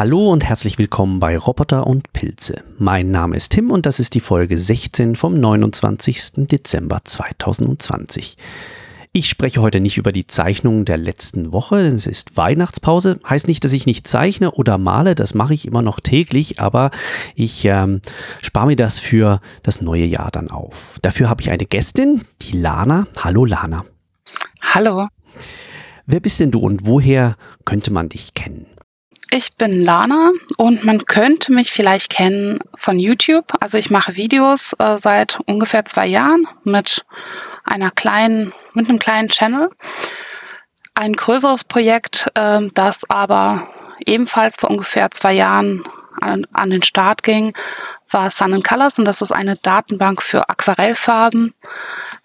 Hallo und herzlich willkommen bei Roboter und Pilze. Mein Name ist Tim und das ist die Folge 16 vom 29. Dezember 2020. Ich spreche heute nicht über die Zeichnungen der letzten Woche, denn es ist Weihnachtspause. Heißt nicht, dass ich nicht zeichne oder male, das mache ich immer noch täglich, aber ich ähm, spare mir das für das neue Jahr dann auf. Dafür habe ich eine Gästin, die Lana. Hallo Lana. Hallo. Wer bist denn du und woher könnte man dich kennen? Ich bin Lana und man könnte mich vielleicht kennen von YouTube. Also ich mache Videos äh, seit ungefähr zwei Jahren mit einer kleinen, mit einem kleinen Channel. Ein größeres Projekt, äh, das aber ebenfalls vor ungefähr zwei Jahren an, an den Start ging, war Sun Colors und das ist eine Datenbank für Aquarellfarben,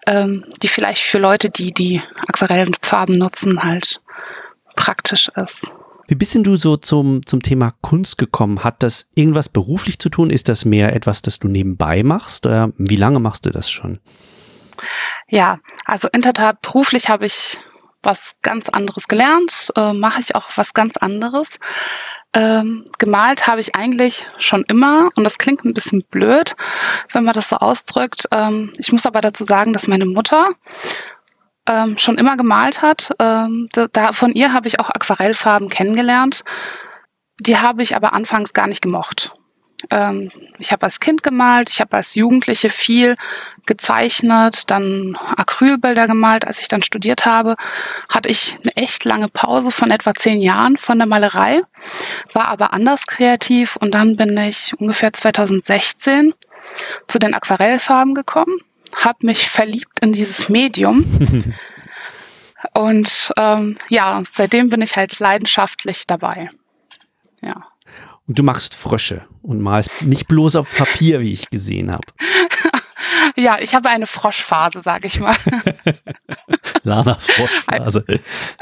ähm, die vielleicht für Leute, die die Aquarellfarben nutzen, halt praktisch ist. Wie bist denn du so zum, zum Thema Kunst gekommen? Hat das irgendwas beruflich zu tun? Ist das mehr etwas, das du nebenbei machst? Oder wie lange machst du das schon? Ja, also in der Tat, beruflich habe ich was ganz anderes gelernt, äh, mache ich auch was ganz anderes. Ähm, gemalt habe ich eigentlich schon immer und das klingt ein bisschen blöd, wenn man das so ausdrückt. Ähm, ich muss aber dazu sagen, dass meine Mutter ähm, schon immer gemalt hat. Ähm, da, von ihr habe ich auch Aquarellfarben kennengelernt. Die habe ich aber anfangs gar nicht gemocht. Ähm, ich habe als Kind gemalt, ich habe als Jugendliche viel gezeichnet, dann Acrylbilder gemalt. Als ich dann studiert habe, hatte ich eine echt lange Pause von etwa zehn Jahren von der Malerei, war aber anders kreativ und dann bin ich ungefähr 2016 zu den Aquarellfarben gekommen habe mich verliebt in dieses Medium. Und ähm, ja, seitdem bin ich halt leidenschaftlich dabei. Ja. Und du machst Frösche und malst nicht bloß auf Papier, wie ich gesehen habe. ja, ich habe eine Froschphase, sage ich mal. Lanas Froschphase.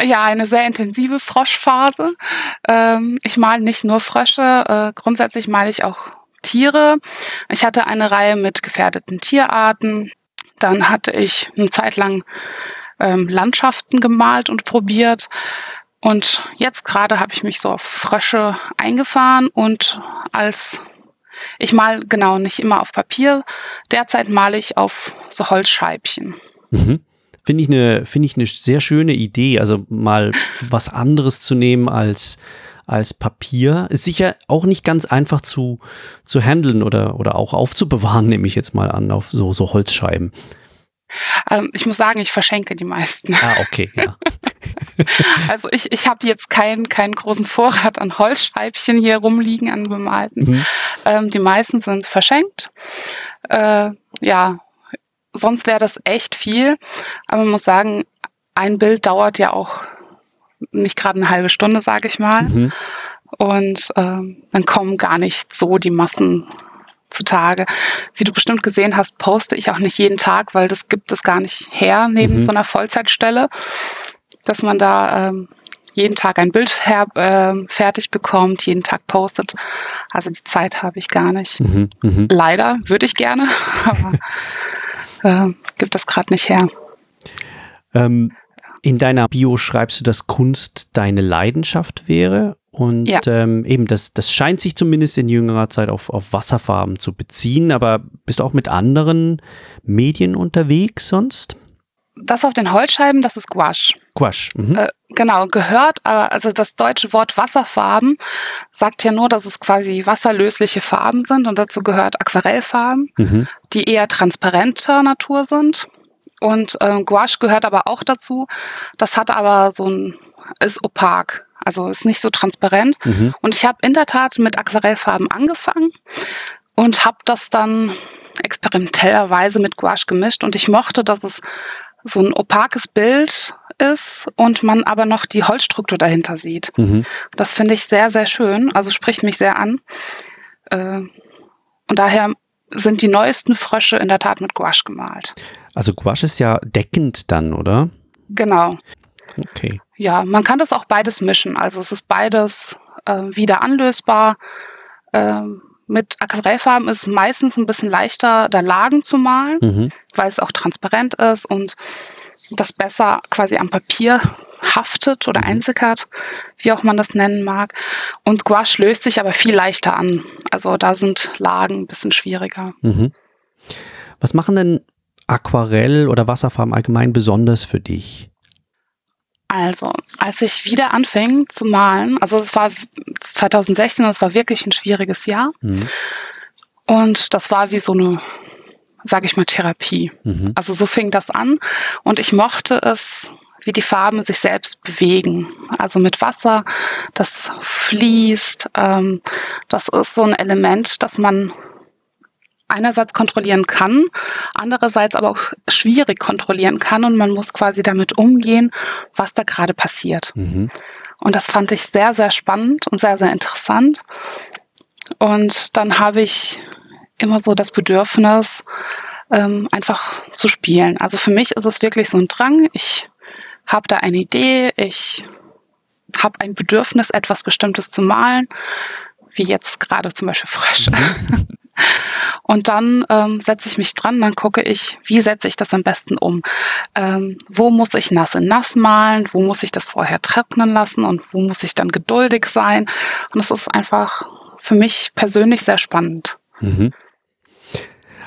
Ja, eine sehr intensive Froschphase. Ähm, ich male nicht nur Frösche, äh, grundsätzlich male ich auch Tiere. Ich hatte eine Reihe mit gefährdeten Tierarten. Dann hatte ich eine Zeit lang ähm, Landschaften gemalt und probiert. Und jetzt gerade habe ich mich so auf Frösche eingefahren und als ich mal genau nicht immer auf Papier, derzeit male ich auf so Holzscheibchen. Mhm. Finde ich eine, finde ich eine sehr schöne Idee, also mal was anderes zu nehmen als als Papier. Ist sicher auch nicht ganz einfach zu, zu handeln oder, oder auch aufzubewahren, nehme ich jetzt mal an, auf so, so Holzscheiben. Ähm, ich muss sagen, ich verschenke die meisten. Ah, okay, ja. also ich, ich habe jetzt keinen keinen großen Vorrat an Holzscheibchen hier rumliegen, an bemalten. Mhm. Ähm, die meisten sind verschenkt. Äh, ja, sonst wäre das echt viel. Aber man muss sagen, ein Bild dauert ja auch nicht gerade eine halbe Stunde, sage ich mal. Mhm. Und ähm, dann kommen gar nicht so die Massen zutage. Wie du bestimmt gesehen hast, poste ich auch nicht jeden Tag, weil das gibt es gar nicht her neben mhm. so einer Vollzeitstelle, dass man da ähm, jeden Tag ein Bild her, äh, fertig bekommt, jeden Tag postet. Also die Zeit habe ich gar nicht. Mhm. Mhm. Leider würde ich gerne, aber äh, gibt es gerade nicht her. Ähm, in deiner Bio schreibst du, dass Kunst deine Leidenschaft wäre. Und ja. ähm, eben, das, das scheint sich zumindest in jüngerer Zeit auf, auf Wasserfarben zu beziehen. Aber bist du auch mit anderen Medien unterwegs sonst? Das auf den Holzscheiben, das ist Gouache. Gouache. Mhm. Äh, genau, gehört, aber also das deutsche Wort Wasserfarben sagt ja nur, dass es quasi wasserlösliche Farben sind und dazu gehört Aquarellfarben, mhm. die eher transparenter Natur sind. Und äh, Gouache gehört aber auch dazu. Das hat aber so ein, ist opak. Also ist nicht so transparent. Mhm. Und ich habe in der Tat mit Aquarellfarben angefangen und habe das dann experimentellerweise mit Gouache gemischt. Und ich mochte, dass es so ein opakes Bild ist und man aber noch die Holzstruktur dahinter sieht. Mhm. Das finde ich sehr, sehr schön. Also spricht mich sehr an. Äh, und daher sind die neuesten Frösche in der Tat mit Gouache gemalt. Also Gouache ist ja deckend dann, oder? Genau. Okay. Ja, man kann das auch beides mischen. Also es ist beides äh, wieder anlösbar. Ähm, mit Aquarellfarben ist es meistens ein bisschen leichter, da Lagen zu malen, mhm. weil es auch transparent ist und das besser quasi am Papier haftet oder mhm. einsickert, wie auch man das nennen mag. Und Gouache löst sich aber viel leichter an. Also da sind Lagen ein bisschen schwieriger. Mhm. Was machen denn Aquarell oder Wasserfarben allgemein besonders für dich? Also, als ich wieder anfing zu malen, also es war 2016, das war wirklich ein schwieriges Jahr. Mhm. Und das war wie so eine, sage ich mal, Therapie. Mhm. Also so fing das an. Und ich mochte es, wie die Farben sich selbst bewegen. Also mit Wasser, das fließt. Ähm, das ist so ein Element, das man einerseits kontrollieren kann, andererseits aber auch schwierig kontrollieren kann und man muss quasi damit umgehen, was da gerade passiert. Mhm. Und das fand ich sehr, sehr spannend und sehr, sehr interessant. Und dann habe ich immer so das Bedürfnis, ähm, einfach zu spielen. Also für mich ist es wirklich so ein Drang. Ich habe da eine Idee, ich habe ein Bedürfnis, etwas Bestimmtes zu malen, wie jetzt gerade zum Beispiel Frösche. Und dann ähm, setze ich mich dran, dann gucke ich, wie setze ich das am besten um. Ähm, wo muss ich nass in nass malen? Wo muss ich das vorher trocknen lassen? Und wo muss ich dann geduldig sein? Und das ist einfach für mich persönlich sehr spannend. Mhm.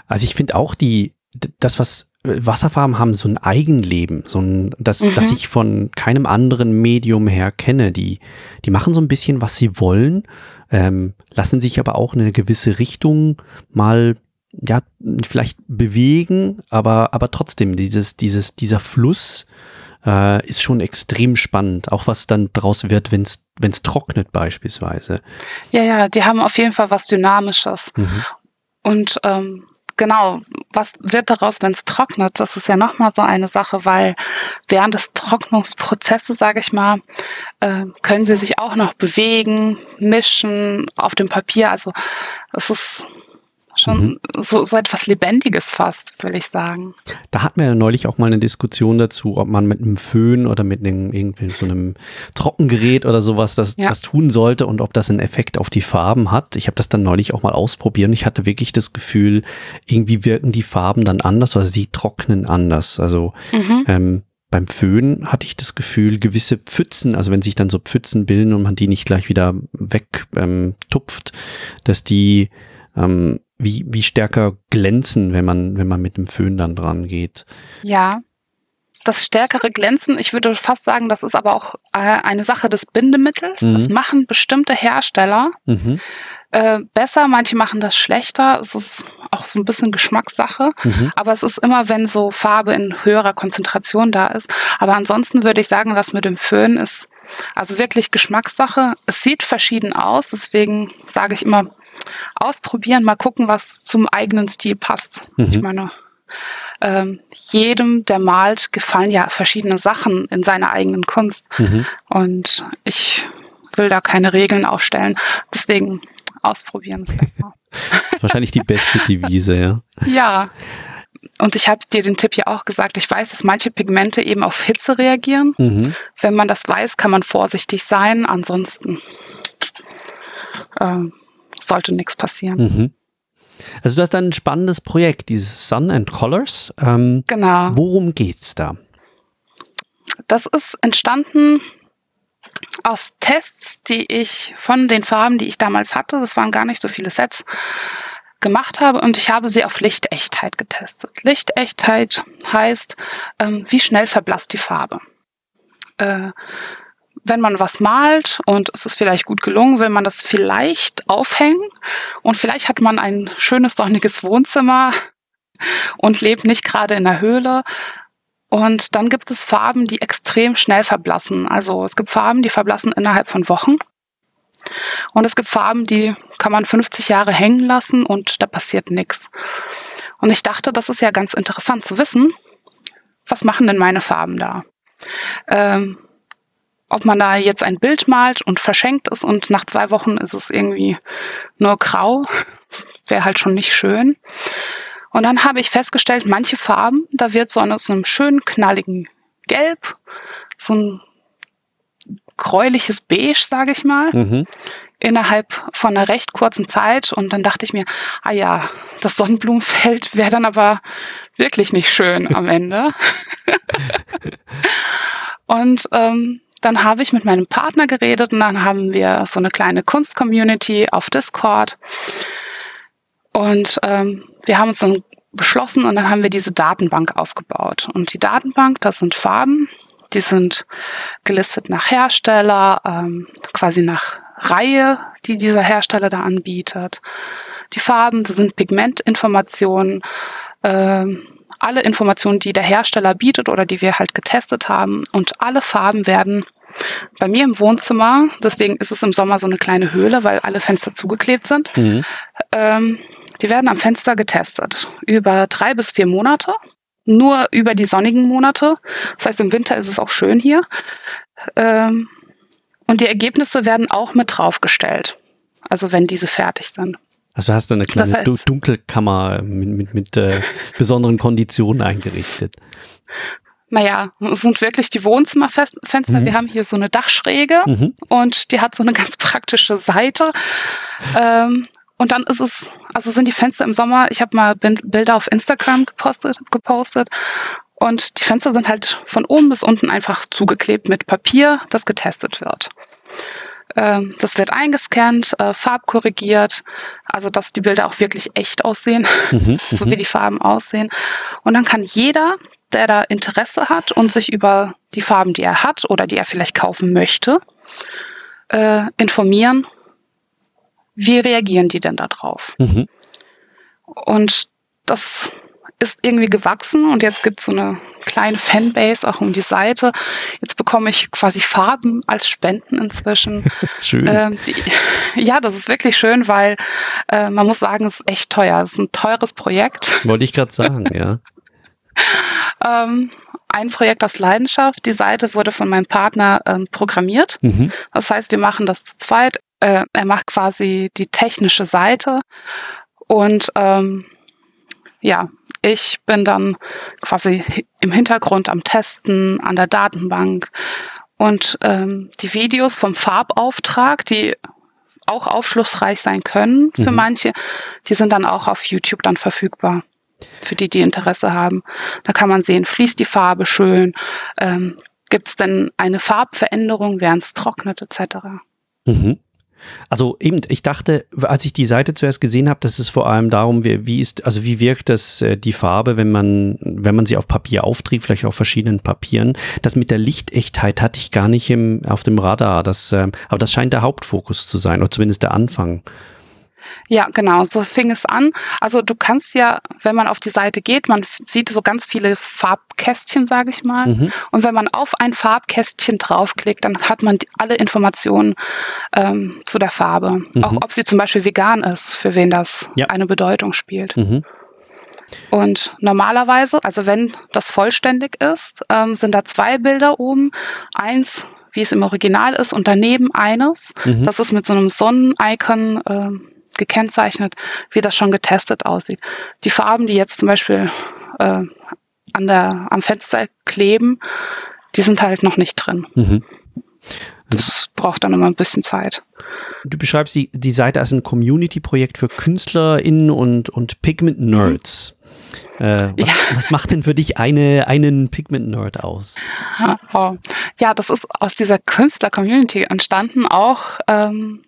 Also ich finde auch die, das, was äh, Wasserfarben haben, so ein Eigenleben, so ein, das, mhm. das ich von keinem anderen Medium her kenne. Die, die machen so ein bisschen, was sie wollen ähm, lassen sich aber auch in eine gewisse Richtung mal ja vielleicht bewegen, aber aber trotzdem dieses dieses dieser Fluss äh, ist schon extrem spannend, auch was dann draus wird, wenn es wenn es trocknet beispielsweise. Ja ja, die haben auf jeden Fall was Dynamisches mhm. und ähm, genau, was wird daraus, wenn es trocknet? Das ist ja nochmal so eine Sache, weil während des Trocknungsprozesses, sage ich mal, äh, können sie sich auch noch bewegen, mischen auf dem Papier. Also es ist schon mhm. so, so etwas Lebendiges fast, würde ich sagen. Da hatten wir ja neulich auch mal eine Diskussion dazu, ob man mit einem Föhn oder mit einem, irgendwie so einem Trockengerät oder sowas das, ja. das tun sollte und ob das einen Effekt auf die Farben hat. Ich habe das dann neulich auch mal ausprobiert und ich hatte wirklich das Gefühl, irgendwie wirken die Farben dann anders oder sie trocknen anders. Also mhm. ähm, beim Föhn hatte ich das Gefühl, gewisse Pfützen, also wenn sich dann so Pfützen bilden und man die nicht gleich wieder wegtupft, ähm, dass die ähm, wie, wie stärker glänzen, wenn man, wenn man mit dem Föhn dann dran geht. Ja. Das stärkere Glänzen, ich würde fast sagen, das ist aber auch äh, eine Sache des Bindemittels. Mhm. Das machen bestimmte Hersteller mhm. äh, besser, manche machen das schlechter. Es ist auch so ein bisschen Geschmackssache. Mhm. Aber es ist immer, wenn so Farbe in höherer Konzentration da ist. Aber ansonsten würde ich sagen, das mit dem Föhn ist also wirklich Geschmackssache. Es sieht verschieden aus, deswegen sage ich immer, ausprobieren, mal gucken, was zum eigenen Stil passt. Mhm. Ich meine, ähm, jedem, der malt, gefallen ja verschiedene Sachen in seiner eigenen Kunst. Mhm. Und ich will da keine Regeln aufstellen. Deswegen ausprobieren ist besser. Wahrscheinlich die beste Devise, ja. Ja. Und ich habe dir den Tipp ja auch gesagt, ich weiß, dass manche Pigmente eben auf Hitze reagieren. Mhm. Wenn man das weiß, kann man vorsichtig sein. Ansonsten ähm, sollte nichts passieren. Mhm. Also du hast ein spannendes Projekt, dieses Sun and Colors. Ähm, genau. Worum geht's da? Das ist entstanden aus Tests, die ich von den Farben, die ich damals hatte, das waren gar nicht so viele Sets, gemacht habe und ich habe sie auf Lichtechtheit getestet. Lichtechtheit heißt, ähm, wie schnell verblasst die Farbe. Äh, wenn man was malt und es ist vielleicht gut gelungen, will man das vielleicht aufhängen und vielleicht hat man ein schönes sonniges Wohnzimmer und lebt nicht gerade in der Höhle. Und dann gibt es Farben, die extrem schnell verblassen. Also es gibt Farben, die verblassen innerhalb von Wochen. Und es gibt Farben, die kann man 50 Jahre hängen lassen und da passiert nichts. Und ich dachte, das ist ja ganz interessant zu wissen, was machen denn meine Farben da? Ähm, ob man da jetzt ein Bild malt und verschenkt es und nach zwei Wochen ist es irgendwie nur grau, wäre halt schon nicht schön. Und dann habe ich festgestellt, manche Farben, da wird so aus einem schönen knalligen Gelb, so ein gräuliches Beige, sage ich mal, mhm. innerhalb von einer recht kurzen Zeit. Und dann dachte ich mir, ah ja, das Sonnenblumenfeld wäre dann aber wirklich nicht schön am Ende. Und ähm, dann habe ich mit meinem Partner geredet und dann haben wir so eine kleine Kunst-Community auf Discord. Und ähm, wir haben uns dann beschlossen und dann haben wir diese Datenbank aufgebaut. Und die Datenbank, das sind Farben, die sind gelistet nach Hersteller, ähm, quasi nach Reihe, die dieser Hersteller da anbietet. Die Farben, das sind Pigmentinformationen, ähm, alle Informationen, die der Hersteller bietet oder die wir halt getestet haben. Und alle Farben werden bei mir im Wohnzimmer, deswegen ist es im Sommer so eine kleine Höhle, weil alle Fenster zugeklebt sind. Mhm. Ähm, die werden am Fenster getestet über drei bis vier Monate. Nur über die sonnigen Monate. Das heißt, im Winter ist es auch schön hier. Ähm, und die Ergebnisse werden auch mit draufgestellt. Also wenn diese fertig sind. Also hast du eine kleine das heißt, Dunkelkammer mit, mit, mit äh, besonderen Konditionen eingerichtet. Naja, es sind wirklich die Wohnzimmerfenster. Mhm. Wir haben hier so eine Dachschräge mhm. und die hat so eine ganz praktische Seite. Ähm, und dann ist es, also sind die Fenster im Sommer, ich habe mal Bilder auf Instagram gepostet, gepostet und die Fenster sind halt von oben bis unten einfach zugeklebt mit Papier, das getestet wird. Ähm, das wird eingescannt, äh, farbkorrigiert, also dass die Bilder auch wirklich echt aussehen, mhm, so wie mhm. die Farben aussehen. Und dann kann jeder, der da Interesse hat und sich über die Farben, die er hat oder die er vielleicht kaufen möchte, äh, informieren, wie reagieren die denn da drauf? Mhm. Und das ist irgendwie gewachsen und jetzt gibt es so eine kleine Fanbase auch um die Seite. Jetzt bekomme ich quasi Farben als Spenden inzwischen. schön. Ähm, die, ja, das ist wirklich schön, weil äh, man muss sagen, es ist echt teuer. Es ist ein teures Projekt. Wollte ich gerade sagen, ja. ähm, ein Projekt aus Leidenschaft. Die Seite wurde von meinem Partner ähm, programmiert. Mhm. Das heißt, wir machen das zu zweit. Äh, er macht quasi die technische Seite und ähm, ja, ich bin dann quasi im Hintergrund am Testen, an der Datenbank und ähm, die Videos vom Farbauftrag, die auch aufschlussreich sein können für mhm. manche, die sind dann auch auf YouTube dann verfügbar. Für die, die Interesse haben. Da kann man sehen, fließt die Farbe schön, ähm, gibt es denn eine Farbveränderung, während es trocknet, etc. Mhm. Also eben, ich dachte, als ich die Seite zuerst gesehen habe, dass es vor allem darum, wie, wie ist, also wie wirkt das äh, die Farbe, wenn man, wenn man sie auf Papier aufträgt, vielleicht auf verschiedenen Papieren. Das mit der Lichtechtheit hatte ich gar nicht im, auf dem Radar. Das, äh, aber das scheint der Hauptfokus zu sein, oder zumindest der Anfang. Ja, genau, so fing es an. Also du kannst ja, wenn man auf die Seite geht, man sieht so ganz viele Farbkästchen, sage ich mal. Mhm. Und wenn man auf ein Farbkästchen draufklickt, dann hat man alle Informationen ähm, zu der Farbe. Mhm. Auch ob sie zum Beispiel vegan ist, für wen das ja. eine Bedeutung spielt. Mhm. Und normalerweise, also wenn das vollständig ist, ähm, sind da zwei Bilder oben. Eins, wie es im Original ist, und daneben eines. Mhm. Das ist mit so einem Sonnen-Icon. Äh, gekennzeichnet, wie das schon getestet aussieht. Die Farben, die jetzt zum Beispiel äh, an der, am Fenster kleben, die sind halt noch nicht drin. Mhm. Das braucht dann immer ein bisschen Zeit. Du beschreibst die, die Seite als ein Community-Projekt für KünstlerInnen und, und Pigment-Nerds. Äh, was, ja. was, macht denn für dich eine, einen Pigment-Nerd aus? Oh. Ja, das ist aus dieser Künstler-Community entstanden, auch ähm,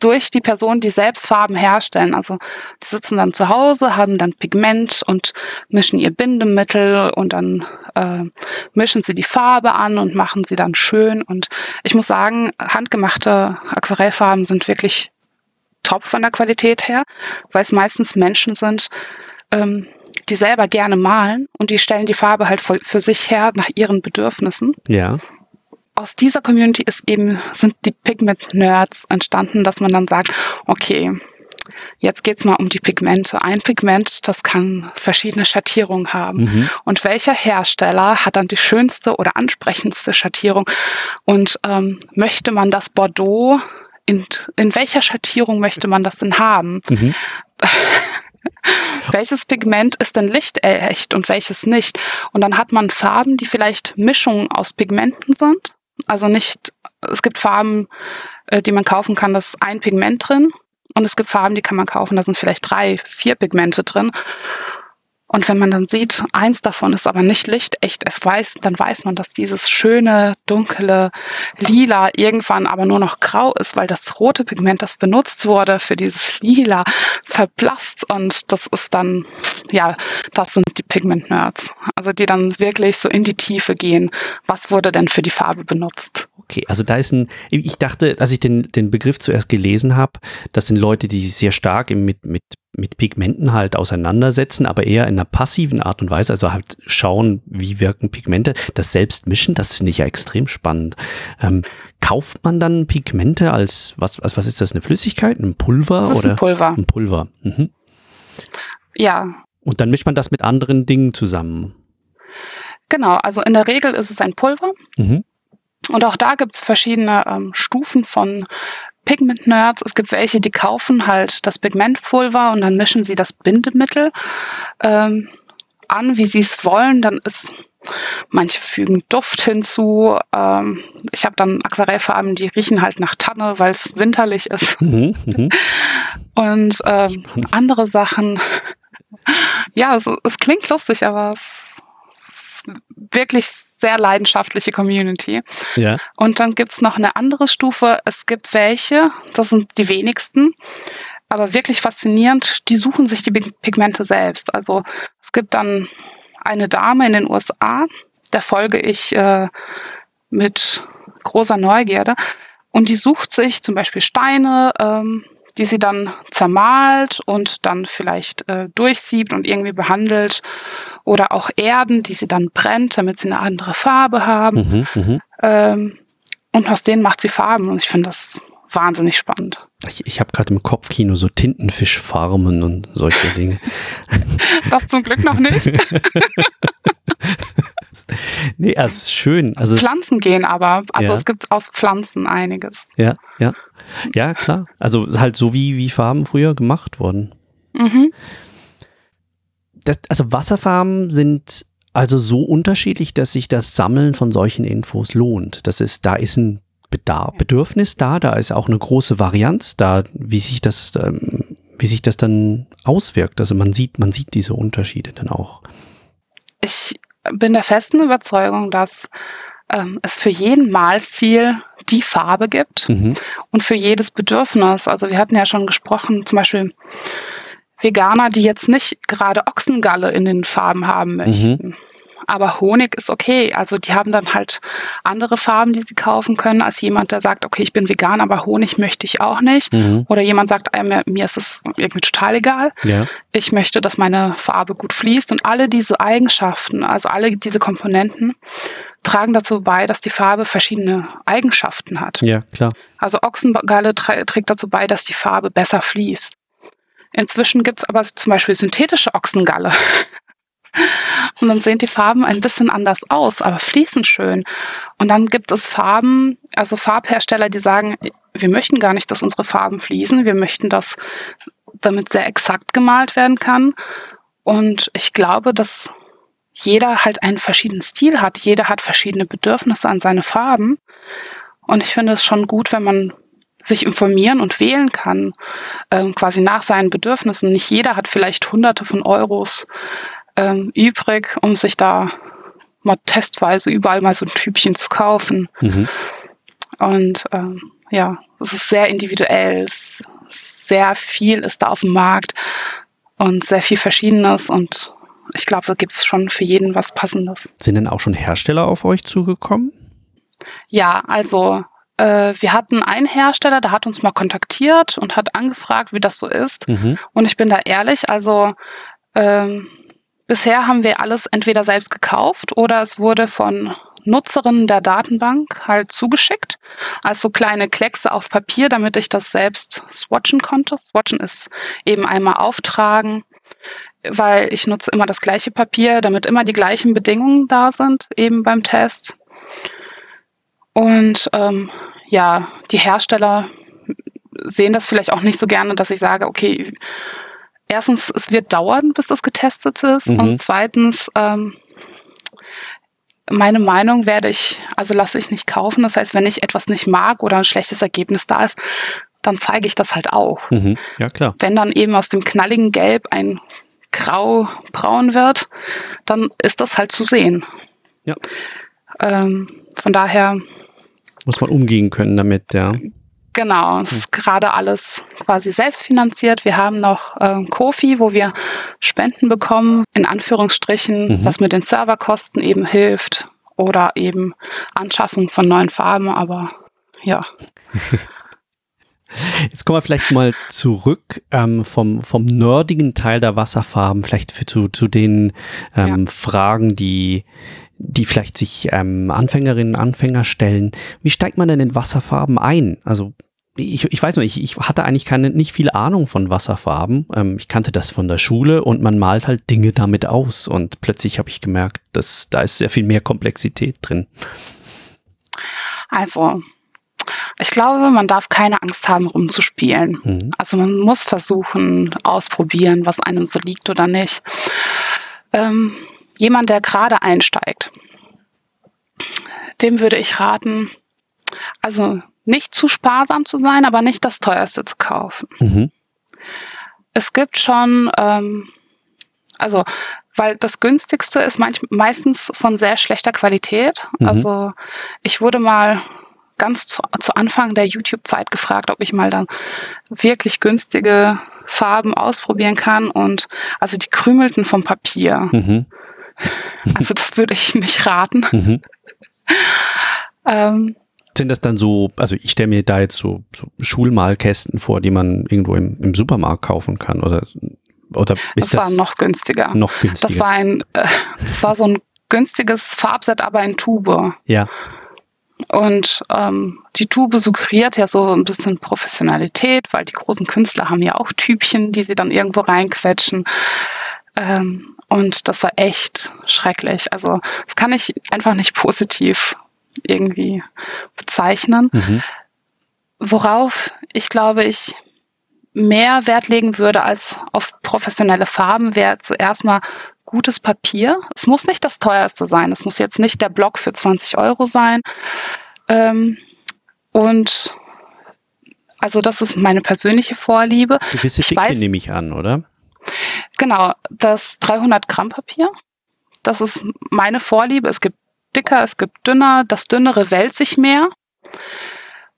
durch die Personen, die selbst Farben herstellen. Also die sitzen dann zu Hause, haben dann Pigment und mischen ihr Bindemittel und dann äh, mischen sie die Farbe an und machen sie dann schön. Und ich muss sagen, handgemachte Aquarellfarben sind wirklich top von der Qualität her, weil es meistens Menschen sind, ähm, die selber gerne malen und die stellen die Farbe halt für sich her nach ihren Bedürfnissen. Ja aus dieser Community ist eben, sind die Pigment-Nerds entstanden, dass man dann sagt, okay, jetzt geht's mal um die Pigmente. Ein Pigment, das kann verschiedene Schattierungen haben. Mhm. Und welcher Hersteller hat dann die schönste oder ansprechendste Schattierung? Und ähm, möchte man das Bordeaux, in, in welcher Schattierung möchte man das denn haben? Mhm. welches Pigment ist denn lichtecht und welches nicht? Und dann hat man Farben, die vielleicht Mischungen aus Pigmenten sind also nicht, es gibt Farben, äh, die man kaufen kann, da ist ein Pigment drin. Und es gibt Farben, die kann man kaufen, da sind vielleicht drei, vier Pigmente drin. Und wenn man dann sieht, eins davon ist aber nicht lichtecht, es weiß, dann weiß man, dass dieses schöne, dunkle Lila irgendwann aber nur noch grau ist, weil das rote Pigment, das benutzt wurde für dieses Lila, verblasst. Und das ist dann, ja, das sind die Pigment-Nerds. Also die dann wirklich so in die Tiefe gehen. Was wurde denn für die Farbe benutzt? Okay, also da ist ein, ich dachte, als ich den, den Begriff zuerst gelesen habe, das sind Leute, die sich sehr stark mit, mit, mit Pigmenten halt auseinandersetzen, aber eher in einer passiven Art und Weise, also halt schauen, wie wirken Pigmente. Das Selbstmischen, das finde ich ja extrem spannend. Ähm, kauft man dann Pigmente als, was, als, was ist das, eine Flüssigkeit, ein Pulver? Das ist oder? ein Pulver. Ein Pulver. Mhm. Ja. Und dann mischt man das mit anderen Dingen zusammen. Genau, also in der Regel ist es ein Pulver. Mhm. Und auch da gibt es verschiedene ähm, Stufen von Pigment-Nerds. Es gibt welche, die kaufen halt das Pigmentpulver und dann mischen sie das Bindemittel ähm, an, wie sie es wollen. Dann ist Manche fügen Duft hinzu. Ähm, ich habe dann Aquarellfarben, die riechen halt nach Tanne, weil es winterlich ist. Mhm, mhm. Und ähm, andere Sachen. ja, es, es, klingt lustig, aber es ist wirklich sehr leidenschaftliche Community. Ja. Und dann gibt es noch eine andere Stufe. Es gibt welche, das sind die wenigsten, aber wirklich faszinierend, die suchen sich die Pigmente selbst. Also es gibt dann eine Dame in den USA, der folge ich äh, mit großer Neugierde. Und die sucht sich zum Beispiel Steine, ähm, die sie dann zermalt und dann vielleicht äh, durchsiebt und irgendwie behandelt. Oder auch Erden, die sie dann brennt, damit sie eine andere Farbe haben. Mhm, mhm. ähm, und aus denen macht sie Farben. Und ich finde das wahnsinnig spannend. Ich, ich habe gerade im Kopfkino so Tintenfischfarmen und solche Dinge. Das zum Glück noch nicht. nee, es ist schön. Also Pflanzen gehen aber. Also ja. es gibt aus Pflanzen einiges. Ja, ja. Ja, klar. Also halt so wie, wie Farben früher gemacht wurden. Mhm. Das, also Wasserfarben sind also so unterschiedlich, dass sich das Sammeln von solchen Infos lohnt. Das ist, da ist ein Bedarf, Bedürfnis da, da ist auch eine große Varianz da, wie sich das, ähm, wie sich das dann auswirkt. Also man sieht, man sieht diese Unterschiede dann auch. Ich bin der festen Überzeugung, dass ähm, es für jeden Malstil die Farbe gibt mhm. und für jedes Bedürfnis. Also wir hatten ja schon gesprochen, zum Beispiel Veganer, die jetzt nicht gerade Ochsengalle in den Farben haben möchten. Mhm. Aber Honig ist okay. Also die haben dann halt andere Farben, die sie kaufen können, als jemand, der sagt, okay, ich bin vegan, aber Honig möchte ich auch nicht. Mhm. Oder jemand sagt, äh, mir, mir ist es irgendwie total egal. Ja. Ich möchte, dass meine Farbe gut fließt. Und alle diese Eigenschaften, also alle diese Komponenten, tragen dazu bei, dass die Farbe verschiedene Eigenschaften hat. Ja, klar. Also Ochsengalle trägt dazu bei, dass die Farbe besser fließt. Inzwischen gibt es aber zum Beispiel synthetische Ochsengalle. Und dann sehen die Farben ein bisschen anders aus, aber fließen schön. Und dann gibt es Farben, also Farbhersteller, die sagen, wir möchten gar nicht, dass unsere Farben fließen. Wir möchten, dass damit sehr exakt gemalt werden kann. Und ich glaube, dass jeder halt einen verschiedenen Stil hat. Jeder hat verschiedene Bedürfnisse an seine Farben. Und ich finde es schon gut, wenn man sich informieren und wählen kann, äh, quasi nach seinen Bedürfnissen. Nicht jeder hat vielleicht hunderte von Euros ähm, übrig, um sich da mal testweise überall mal so ein Typchen zu kaufen. Mhm. Und ähm, ja, es ist sehr individuell, sehr viel ist da auf dem Markt und sehr viel Verschiedenes und ich glaube, da gibt es schon für jeden was Passendes. Sind denn auch schon Hersteller auf euch zugekommen? Ja, also äh, wir hatten einen Hersteller, der hat uns mal kontaktiert und hat angefragt, wie das so ist. Mhm. Und ich bin da ehrlich, also ähm, Bisher haben wir alles entweder selbst gekauft oder es wurde von Nutzerinnen der Datenbank halt zugeschickt, als so kleine Kleckse auf Papier, damit ich das selbst swatchen konnte. Swatchen ist eben einmal auftragen, weil ich nutze immer das gleiche Papier, damit immer die gleichen Bedingungen da sind, eben beim Test. Und ähm, ja, die Hersteller sehen das vielleicht auch nicht so gerne, dass ich sage, okay, erstens, es wird dauern, bis das getestet ist. Mhm. Und zweitens, ähm, meine Meinung werde ich, also lasse ich nicht kaufen. Das heißt, wenn ich etwas nicht mag oder ein schlechtes Ergebnis da ist, dann zeige ich das halt auch. Mhm. Ja, klar. Wenn dann eben aus dem knalligen Gelb ein grau, braun wird, dann ist das halt zu sehen. Ja. Ähm, von daher. Muss man umgehen können damit, ja. Genau, es ist gerade alles quasi selbstfinanziert. Wir haben noch äh, Kofi, wo wir Spenden bekommen, in Anführungsstrichen, mhm. was mit den Serverkosten eben hilft oder eben Anschaffung von neuen Farben, aber ja. Jetzt kommen wir vielleicht mal zurück ähm, vom, vom nerdigen Teil der Wasserfarben, vielleicht für, zu, zu den ähm, ja. Fragen, die, die vielleicht sich ähm, Anfängerinnen und Anfänger stellen. Wie steigt man denn in Wasserfarben ein? Also ich, ich weiß nicht, ich, ich hatte eigentlich keine, nicht viel Ahnung von Wasserfarben. Ähm, ich kannte das von der Schule und man malt halt Dinge damit aus. Und plötzlich habe ich gemerkt, dass da ist sehr viel mehr Komplexität drin. Also, ich glaube, man darf keine Angst haben, rumzuspielen. Mhm. Also man muss versuchen, ausprobieren, was einem so liegt oder nicht. Ähm, jemand, der gerade einsteigt, dem würde ich raten, also nicht zu sparsam zu sein, aber nicht das teuerste zu kaufen. Mhm. Es gibt schon, ähm, also, weil das günstigste ist manch, meistens von sehr schlechter Qualität. Mhm. Also, ich wurde mal ganz zu, zu Anfang der YouTube-Zeit gefragt, ob ich mal dann wirklich günstige Farben ausprobieren kann und also die krümelten vom Papier. Mhm. Also das würde ich nicht raten. Mhm. ähm, sind das dann so, also ich stelle mir da jetzt so, so, Schulmalkästen vor, die man irgendwo im, im Supermarkt kaufen kann oder, oder ist das, das war noch günstiger. Noch günstiger. Das war ein, äh, das war so ein günstiges Farbset, aber in Tube. Ja. Und ähm, die Tube suggeriert ja so ein bisschen Professionalität, weil die großen Künstler haben ja auch Typchen, die sie dann irgendwo reinquetschen. Ähm, und das war echt schrecklich. Also das kann ich einfach nicht positiv irgendwie bezeichnen. Mhm. Worauf ich glaube, ich mehr Wert legen würde als auf professionelle Farben, wäre zuerst mal gutes Papier. Es muss nicht das teuerste sein. Es muss jetzt nicht der Block für 20 Euro sein. Ähm, und also das ist meine persönliche Vorliebe. Gewisse Dicke weiß, nehme ich an, oder? Genau, das 300 Gramm Papier. Das ist meine Vorliebe. Es gibt dicker, es gibt dünner. Das dünnere wälzt sich mehr.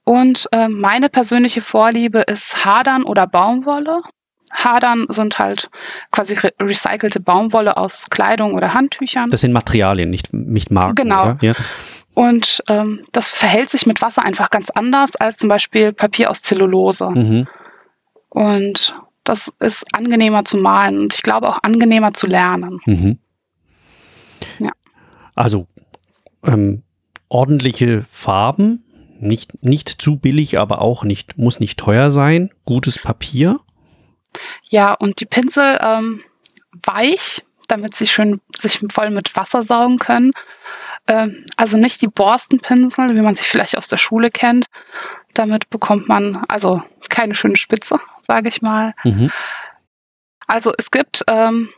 Und äh, meine persönliche Vorliebe ist Hadern oder Baumwolle. Hadern sind halt quasi re recycelte Baumwolle aus Kleidung oder Handtüchern. Das sind Materialien, nicht, nicht Marken. Genau. Ja. Und ähm, das verhält sich mit Wasser einfach ganz anders als zum Beispiel Papier aus Zellulose. Mhm. Und das ist angenehmer zu malen und ich glaube auch angenehmer zu lernen. Mhm. Ja. Also ähm, ordentliche Farben, nicht, nicht zu billig, aber auch nicht, muss nicht teuer sein, gutes Papier. Ja, und die Pinsel ähm, weich, damit sie schön sich voll mit Wasser saugen können. Ähm, also nicht die Borstenpinsel, wie man sie vielleicht aus der Schule kennt. Damit bekommt man also keine schöne Spitze, sage ich mal. Mhm. Also es gibt ähm,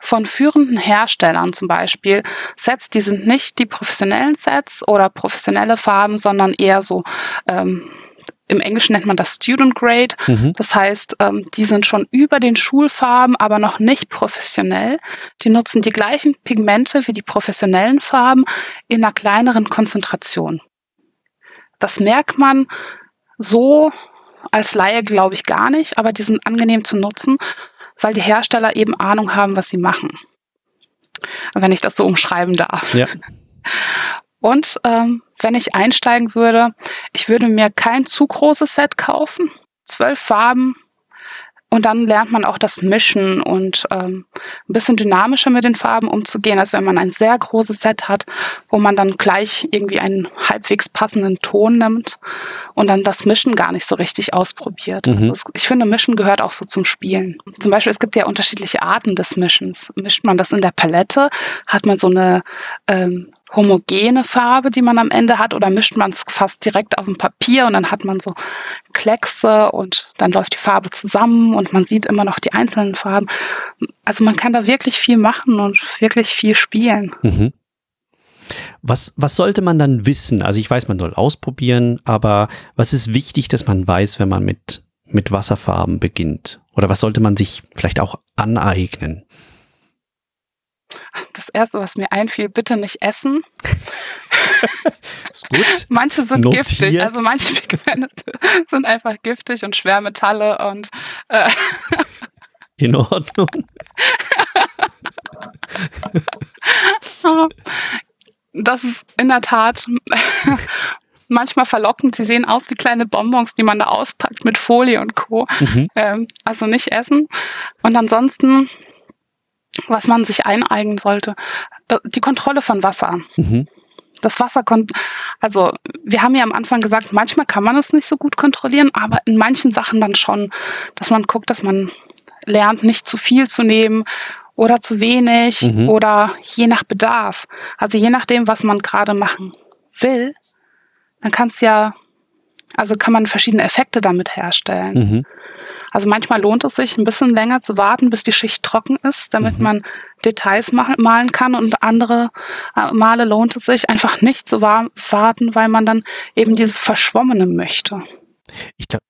von führenden Herstellern zum Beispiel Sets, die sind nicht die professionellen Sets oder professionelle Farben, sondern eher so ähm, im Englischen nennt man das Student Grade. Mhm. Das heißt, ähm, die sind schon über den Schulfarben, aber noch nicht professionell. Die nutzen die gleichen Pigmente wie die professionellen Farben in einer kleineren Konzentration. Das merkt man so als Laie, glaube ich, gar nicht, aber die sind angenehm zu nutzen weil die Hersteller eben Ahnung haben, was sie machen. Wenn ich das so umschreiben darf. Ja. Und ähm, wenn ich einsteigen würde, ich würde mir kein zu großes Set kaufen. Zwölf Farben, und dann lernt man auch das Mischen und ähm, ein bisschen dynamischer mit den Farben umzugehen, als wenn man ein sehr großes Set hat, wo man dann gleich irgendwie einen halbwegs passenden Ton nimmt und dann das Mischen gar nicht so richtig ausprobiert. Mhm. Also es, ich finde, Mischen gehört auch so zum Spielen. Zum Beispiel, es gibt ja unterschiedliche Arten des Mischens. Mischt man das in der Palette, hat man so eine ähm, homogene Farbe, die man am Ende hat, oder mischt man es fast direkt auf dem Papier und dann hat man so Kleckse und dann läuft die Farbe zusammen und man sieht immer noch die einzelnen Farben. Also man kann da wirklich viel machen und wirklich viel spielen. Mhm. Was, was sollte man dann wissen? Also ich weiß, man soll ausprobieren, aber was ist wichtig, dass man weiß, wenn man mit mit Wasserfarben beginnt? Oder was sollte man sich vielleicht auch aneignen? Das erste, was mir einfiel, bitte nicht essen. Ist gut. Manche sind Notiert. giftig, also manche Pigmente sind einfach giftig und Schwermetalle und äh, In Ordnung. das ist in der Tat manchmal verlockend. Sie sehen aus wie kleine Bonbons, die man da auspackt mit Folie und Co. Mhm. Ähm, also nicht essen. Und ansonsten, was man sich eineignen sollte, die Kontrolle von Wasser. Mhm. Das Wasser, kon also wir haben ja am Anfang gesagt, manchmal kann man es nicht so gut kontrollieren, aber in manchen Sachen dann schon, dass man guckt, dass man lernt, nicht zu viel zu nehmen oder zu wenig Mhm. oder je nach Bedarf. Also je nachdem, was man gerade machen will, dann kann es ja, also kann man verschiedene Effekte damit herstellen. Mhm. Also manchmal lohnt es sich, ein bisschen länger zu warten, bis die Schicht trocken ist, damit Mhm. man Details ma- malen kann. Und andere äh, Male lohnt es sich einfach nicht zu wa warten, weil man dann eben dieses Verschwommene möchte. Ich glaube,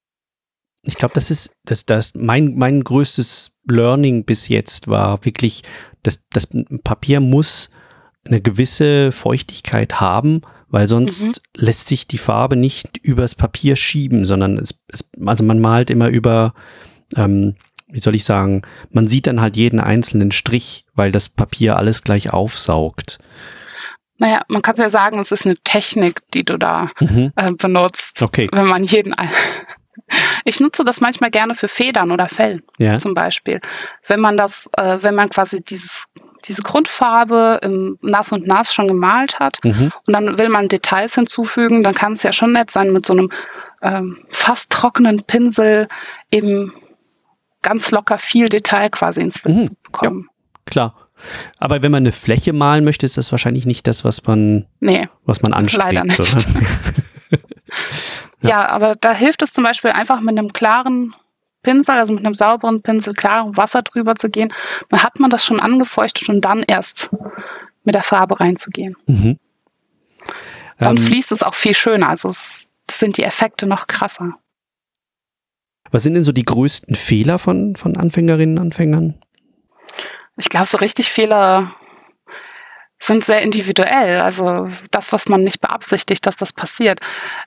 ich glaube, das ist das, das mein, mein größtes Learning bis jetzt war wirklich, dass das Papier muss eine gewisse Feuchtigkeit haben, weil sonst Mhm. lässt sich die Farbe nicht übers Papier schieben, sondern es, es also man malt immer über, ähm, wie soll ich sagen, man sieht dann halt jeden einzelnen Strich, weil das Papier alles gleich aufsaugt. Naja, man kann ja sagen, es ist eine Technik, die du da Mhm. äh, benutzt, Okay, wenn man jeden. Ich nutze das manchmal gerne für Federn oder Fell. ja. zum Beispiel. Wenn man das, äh, wenn man quasi dieses, diese Grundfarbe im Nass und Nass schon gemalt hat Mhm. und dann will man Details hinzufügen, dann kann es ja schon nett sein, mit so einem ähm, fast trockenen Pinsel eben ganz locker viel Detail quasi ins Bild Mhm. zu bekommen. Klar. Aber wenn man eine Fläche malen möchte, ist das wahrscheinlich nicht das, was man, Nee, was man anstrebt. Leider nicht. Ja. ja. aber da hilft es zum Beispiel einfach mit einem klaren Pinsel, also mit einem sauberen Pinsel, klarem Wasser drüber zu gehen. Dann hat man das schon angefeuchtet und dann erst mit der Farbe reinzugehen. Mhm. Dann Ähm, fließt es auch viel schöner. Also es sind die Effekte noch krasser. was sind denn so die größten Fehler von, von Anfängerinnen und Anfängern? Ich glaube, so richtig Fehler sind sehr individuell. Also das, was man nicht beabsichtigt, dass das passiert.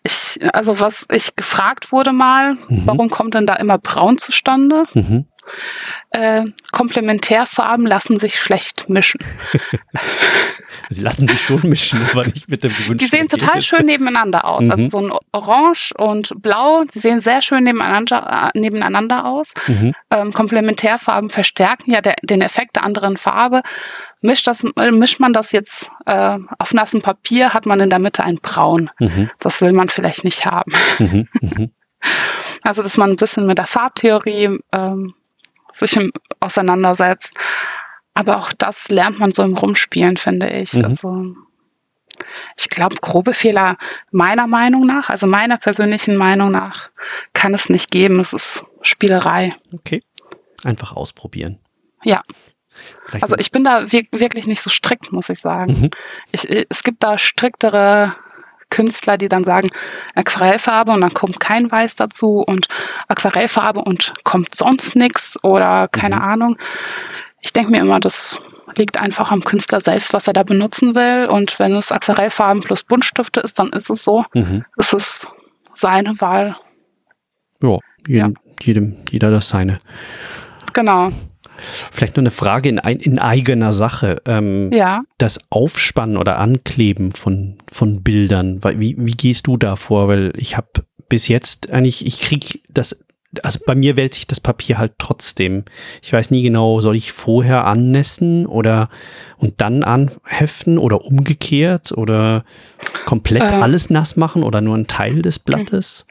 Ich, also was ich gefragt wurde mal, Mhm. warum kommt denn da immer braun zustande? Mhm. Äh, Komplementärfarben lassen sich schlecht mischen. Sie lassen sich schon mischen, aber nicht mit dem gewünschten Die sehen total Ergebnis. schön nebeneinander aus. Mhm. Also so ein Orange und Blau, die sehen sehr schön nebeneinander, äh, nebeneinander aus. Mhm. ähm, Komplementärfarben verstärken ja der, den Effekt der anderen Farbe. Mischt, das, äh, mischt man das jetzt äh, auf nassem Papier, hat man in der Mitte ein Braun. Mhm. Das will man vielleicht nicht haben. Mhm. Mhm. Also, dass man ein bisschen mit der Farbtheorie ähm, sich im, auseinandersetzt. Aber auch das lernt man so im Rumspielen, finde ich. Mhm. Also, ich glaube, grobe Fehler meiner Meinung nach, also meiner persönlichen Meinung nach, kann es nicht geben. Es ist Spielerei. Okay. Einfach ausprobieren. Ja. Vielleicht Also ich bin da wir- wirklich nicht so strikt, muss ich sagen. Mhm. Ich, es gibt da striktere Künstler, die dann sagen Aquarellfarbe und dann kommt kein Weiß dazu und Aquarellfarbe und kommt sonst nichts oder keine Mhm. Ahnung. Ich denke mir immer, das liegt einfach am Künstler selbst, was er da benutzen will. Und wenn es Aquarellfarben plus Buntstifte ist, dann ist es so. Mhm. Es ist seine Wahl. Ja, jedem, jedem, jeder das seine. Genau. Vielleicht noch eine Frage in, ein, in eigener Sache. Ähm, Ja. Das Aufspannen oder Ankleben von, von Bildern, wie, wie gehst du da vor? Weil ich habe bis jetzt eigentlich, ich krieg das, also bei mir wählt sich das Papier halt trotzdem. Ich weiß nie genau, soll ich vorher annässen oder und dann anheften oder umgekehrt oder komplett Ähm. alles nass machen oder nur einen Teil des Blattes?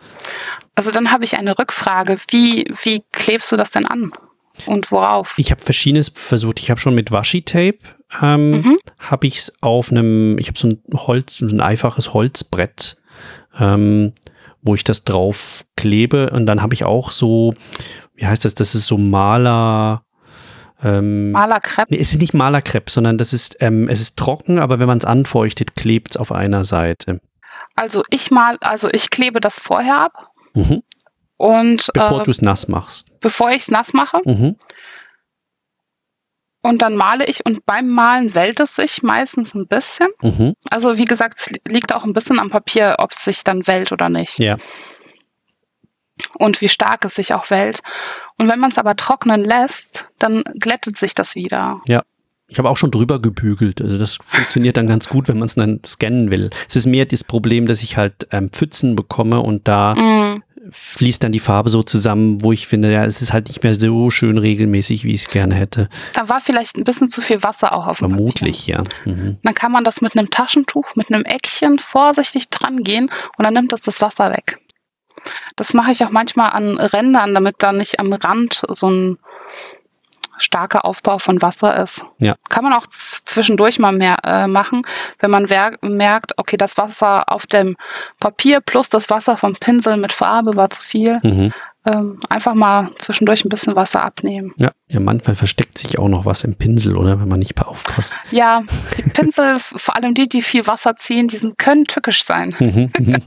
Also dann habe ich eine Rückfrage. Wie, wie klebst du das denn an? Und worauf? Ich habe verschiedenes versucht. Ich habe schon mit Washi-Tape, ähm, Mhm. habe ich es auf einem, ich habe so ein Holz, so ein einfaches Holzbrett, ähm, wo ich das drauf klebe. Und dann habe ich auch so, wie heißt das, das ist so Maler, ähm, Malerkrepp? nee, es ist nicht Malerkrepp, sondern das ist, ähm, es ist trocken, aber wenn man es anfeuchtet, klebt es auf einer Seite. Also ich mal, also ich klebe das vorher ab. Mhm. Und Bevor äh, du es nass machst. bevor ich es nass mache. Mhm. Und dann male ich und beim Malen wellt es sich meistens ein bisschen. Mhm. Also wie gesagt, es li- liegt auch ein bisschen am Papier, ob es sich dann wellt oder nicht. Ja. Und wie stark es sich auch wellt. Und wenn man es aber trocknen lässt, dann glättet sich das wieder. Ich habe auch schon drüber gebügelt. Also das funktioniert dann ganz gut, wenn man es dann scannen will. Es ist mehr das Problem, dass ich halt ähm, Pfützen bekomme und da Mm, fließt dann die Farbe so zusammen, wo ich finde, ja, es ist halt nicht mehr so schön regelmäßig, wie ich es gerne hätte. da war vielleicht ein bisschen zu viel Wasser auch auf dem Papier. Vermutlich, ja. Mhm. Dann kann man das mit einem Taschentuch, mit einem Eckchen vorsichtig dran gehen und dann nimmt das das Wasser weg. Das mache ich auch manchmal an Rändern, damit da nicht am Rand so ein starker Aufbau von Wasser ist. Ja. Kann man auch zwischendurch mal mehr äh, machen, wenn man merkt, okay, das Wasser auf dem Papier plus das Wasser vom Pinsel mit Farbe war zu viel. Mhm. Ähm, einfach mal zwischendurch ein bisschen Wasser abnehmen. Ja. ja, manchmal versteckt sich auch noch was im Pinsel, oder? Wenn man nicht aufpasst. Ja, die Pinsel, vor allem die, die viel Wasser ziehen, die sind, können tückisch sein. Mhm.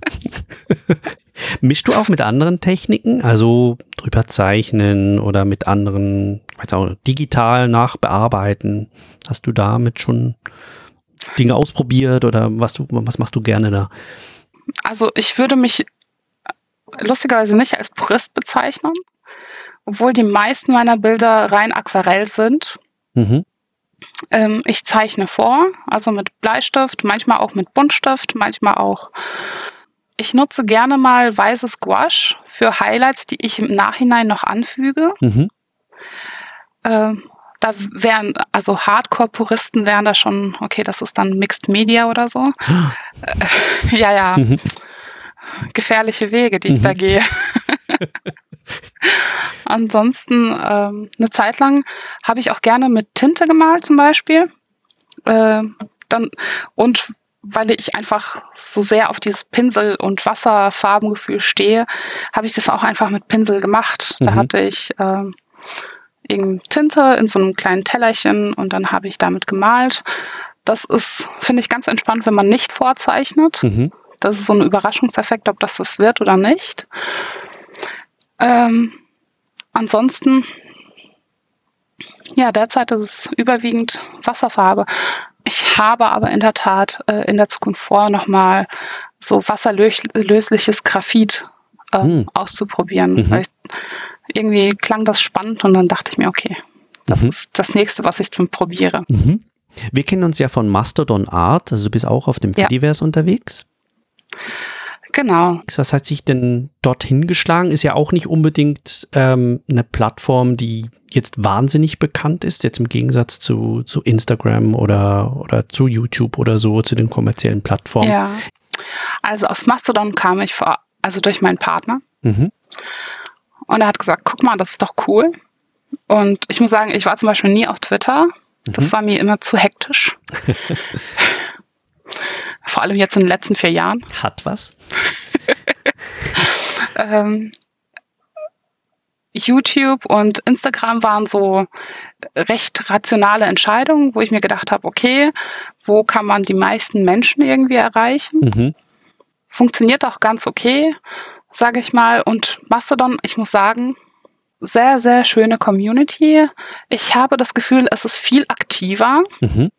Mischst du auch mit anderen Techniken, also drüber zeichnen oder mit anderen, ich weiß auch, digital nachbearbeiten? Hast du damit schon Dinge ausprobiert oder was, du, was machst du gerne da? Also ich würde mich lustigerweise nicht als Purist bezeichnen, obwohl die meisten meiner Bilder rein Aquarell sind. Mhm. Ähm, ich zeichne vor, also mit Bleistift, manchmal auch mit Buntstift, manchmal auch. Ich nutze gerne mal weißes Gouache für Highlights, die ich im Nachhinein noch anfüge. Mhm. Ähm, da wären, also Hardcore-Puristen wären da schon, okay, das ist dann Mixed Media oder so. äh, ja, ja. Mhm. Gefährliche Wege, die ich Mhm. da gehe. Ansonsten, ähm, eine Zeit lang habe ich auch gerne mit Tinte gemalt zum Beispiel. Äh, dann, und weil ich einfach so sehr auf dieses Pinsel- und Wasserfarbengefühl stehe, habe ich das auch einfach mit Pinsel gemacht. Da Mhm. hatte ich ähm, irgendeine Tinte in so einem kleinen Tellerchen und dann habe ich damit gemalt. Das ist, finde ich, ganz entspannt, wenn man nicht vorzeichnet. Mhm. Das ist so ein Überraschungseffekt, ob das das wird oder nicht. Ähm, ansonsten, ja, derzeit ist es überwiegend Wasserfarbe. Ich habe aber in der Tat äh, in der Zukunft vor, nochmal so wasserlösliches Graphit äh, Hm. auszuprobieren. Mhm. Ich, irgendwie klang das spannend und dann dachte ich mir, okay, das Mhm. ist das nächste, was ich dann probiere. Mhm. Wir kennen uns ja von Mastodon Art, also du bist auch auf dem Ja. Fediverse unterwegs. Genau. Was hat sich denn dorthin geschlagen? Ist ja auch nicht unbedingt ähm, eine Plattform, die jetzt wahnsinnig bekannt ist, jetzt im Gegensatz zu, zu Instagram oder, oder zu YouTube oder so, zu den kommerziellen Plattformen. Ja. Also auf Mastodon kam ich vor, also durch meinen Partner. Mhm. Und er hat gesagt, guck mal, das ist doch cool. Und ich muss sagen, ich war zum Beispiel nie auf Twitter. Das Mhm. war mir immer zu hektisch. Vor allem jetzt in den letzten vier Jahren. Hat was? Ähm, YouTube und Instagram waren so recht rationale Entscheidungen, wo ich mir gedacht habe, okay, wo kann man die meisten Menschen irgendwie erreichen? Mhm. Funktioniert auch ganz okay, sage ich mal. Und Mastodon, ich muss sagen, sehr, sehr schöne Community. Ich habe das Gefühl, es ist viel aktiver Mhm.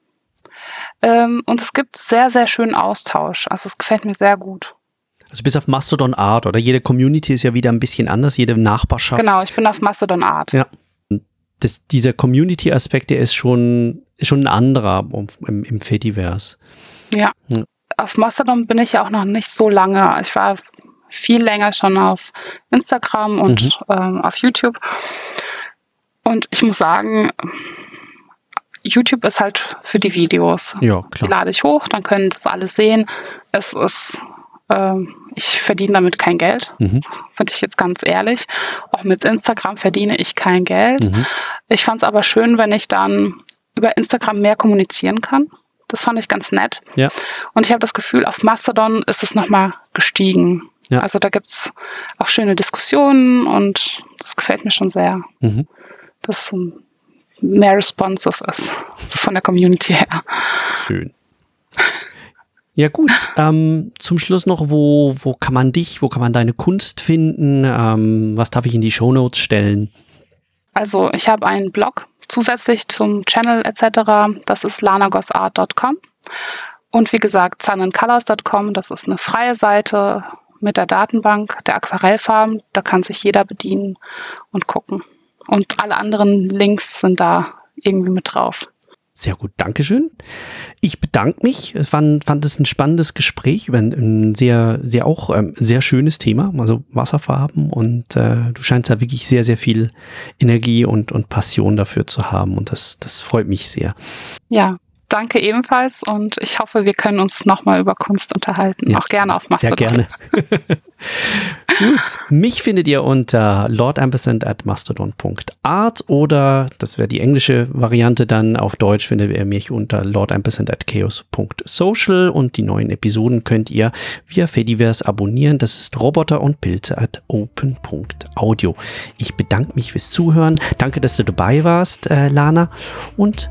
Ähm, und es gibt sehr, sehr schönen Austausch. Also es gefällt mir sehr gut. Also bis auf Mastodon Art oder jede Community ist ja wieder ein bisschen anders, jede Nachbarschaft. Genau, ich bin auf Mastodon Art. Ja. Das, dieser Community-Aspekt, der ist schon, ist schon ein anderer im, im Fediverse. Ja. Ja. Auf Mastodon bin ich ja auch noch nicht so lange. Ich war viel länger schon auf Instagram und Mhm. ähm, auf YouTube. Und ich muss sagen, YouTube ist halt für die Videos. Ja, Die klar. lade ich hoch, dann können das alle sehen. Es ist, ähm, ich verdiene damit kein Geld, Mhm. finde ich jetzt ganz ehrlich. Auch mit Instagram verdiene ich kein Geld. Mhm. Ich fand es aber schön, wenn ich dann über Instagram mehr kommunizieren kann. Das fand ich ganz nett. Ja. Und ich habe das Gefühl, auf Mastodon ist es nochmal gestiegen. Ja. Also da gibt es auch schöne Diskussionen und das gefällt mir schon sehr, Mhm. dass es so mehr responsive ist, so von der Community her. Schön. Ja gut, ähm, zum Schluss noch, wo, wo kann man dich, wo kann man deine Kunst finden? Ähm, was darf ich in die Shownotes stellen? Also ich habe einen Blog zusätzlich zum Channel etc. Das ist lanagosart.com. Und wie gesagt, sunandcolors.com, das ist eine freie Seite mit der Datenbank der Aquarellfarben. Da kann sich jeder bedienen und gucken. Und alle anderen Links sind da irgendwie mit drauf. Sehr gut, Dankeschön. Ich bedanke mich. Ich fand, fand es ein spannendes Gespräch über ein, ein sehr, sehr auch ähm, sehr schönes Thema, also Wasserfarben. Und äh, du scheinst ja wirklich sehr, sehr viel Energie und, und Passion dafür zu haben. Und das, das freut mich sehr. Ja, danke ebenfalls und ich hoffe, wir können uns nochmal über Kunst unterhalten. Ja, auch gerne auf Mastodon. Sehr gerne. Gut, mich findet ihr unter lordampersand at mastodon.art oder, das wäre die englische Variante dann, auf Deutsch findet ihr mich unter lordampersand at chaos.social und die neuen Episoden könnt ihr via Fediverse abonnieren. Das ist Roboter und Pilze at open.audio. Ich bedanke mich fürs Zuhören. Danke, dass du dabei warst, äh, Lana und